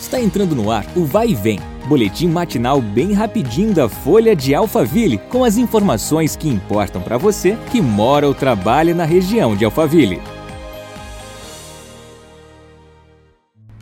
Está entrando no ar o Vai e Vem, boletim matinal bem rapidinho da Folha de Alphaville, com as informações que importam para você que mora ou trabalha na região de Alphaville.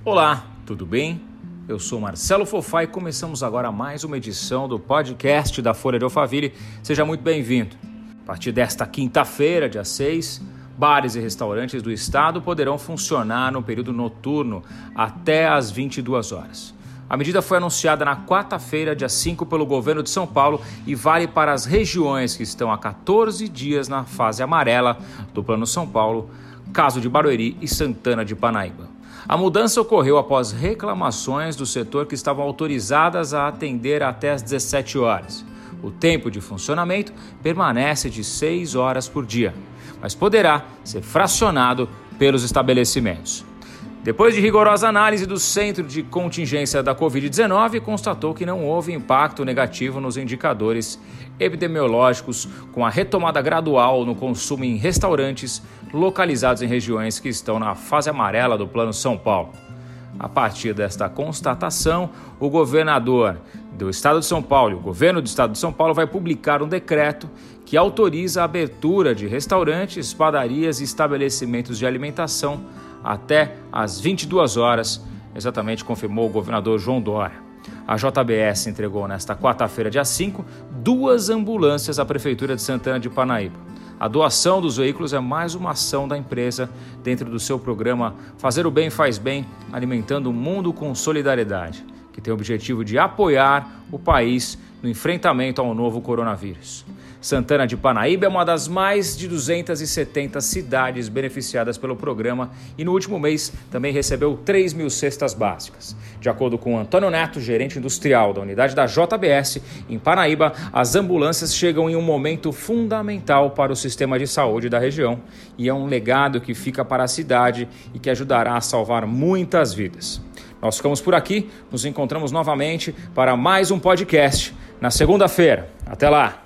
Olá, tudo bem? Eu sou Marcelo Fofá e começamos agora mais uma edição do podcast da Folha de Alphaville. Seja muito bem-vindo. A partir desta quinta-feira, dia 6, Bares e restaurantes do estado poderão funcionar no período noturno até às 22 horas. A medida foi anunciada na quarta-feira, dia 5, pelo governo de São Paulo e vale para as regiões que estão há 14 dias na fase amarela do Plano São Paulo, caso de Barueri e Santana de Panaíba. A mudança ocorreu após reclamações do setor que estavam autorizadas a atender até às 17 horas. O tempo de funcionamento permanece de 6 horas por dia mas poderá ser fracionado pelos estabelecimentos. Depois de rigorosa análise do Centro de Contingência da Covid-19, constatou que não houve impacto negativo nos indicadores epidemiológicos, com a retomada gradual no consumo em restaurantes localizados em regiões que estão na fase amarela do Plano São Paulo. A partir desta constatação, o governador do Estado de São Paulo, o governo do Estado de São Paulo, vai publicar um decreto que autoriza a abertura de restaurantes, padarias e estabelecimentos de alimentação até às 22 horas, exatamente confirmou o governador João Dória. A JBS entregou nesta quarta-feira, dia 5, duas ambulâncias à Prefeitura de Santana de Panaíba. A doação dos veículos é mais uma ação da empresa dentro do seu programa Fazer o Bem Faz Bem, alimentando o mundo com solidariedade, que tem o objetivo de apoiar o país no enfrentamento ao novo coronavírus. Santana de Panaíba é uma das mais de 270 cidades beneficiadas pelo programa e no último mês também recebeu 3 mil cestas básicas. De acordo com Antônio Neto, gerente industrial da unidade da JBS, em Panaíba, as ambulâncias chegam em um momento fundamental para o sistema de saúde da região e é um legado que fica para a cidade e que ajudará a salvar muitas vidas. Nós ficamos por aqui, nos encontramos novamente para mais um podcast na segunda-feira. Até lá!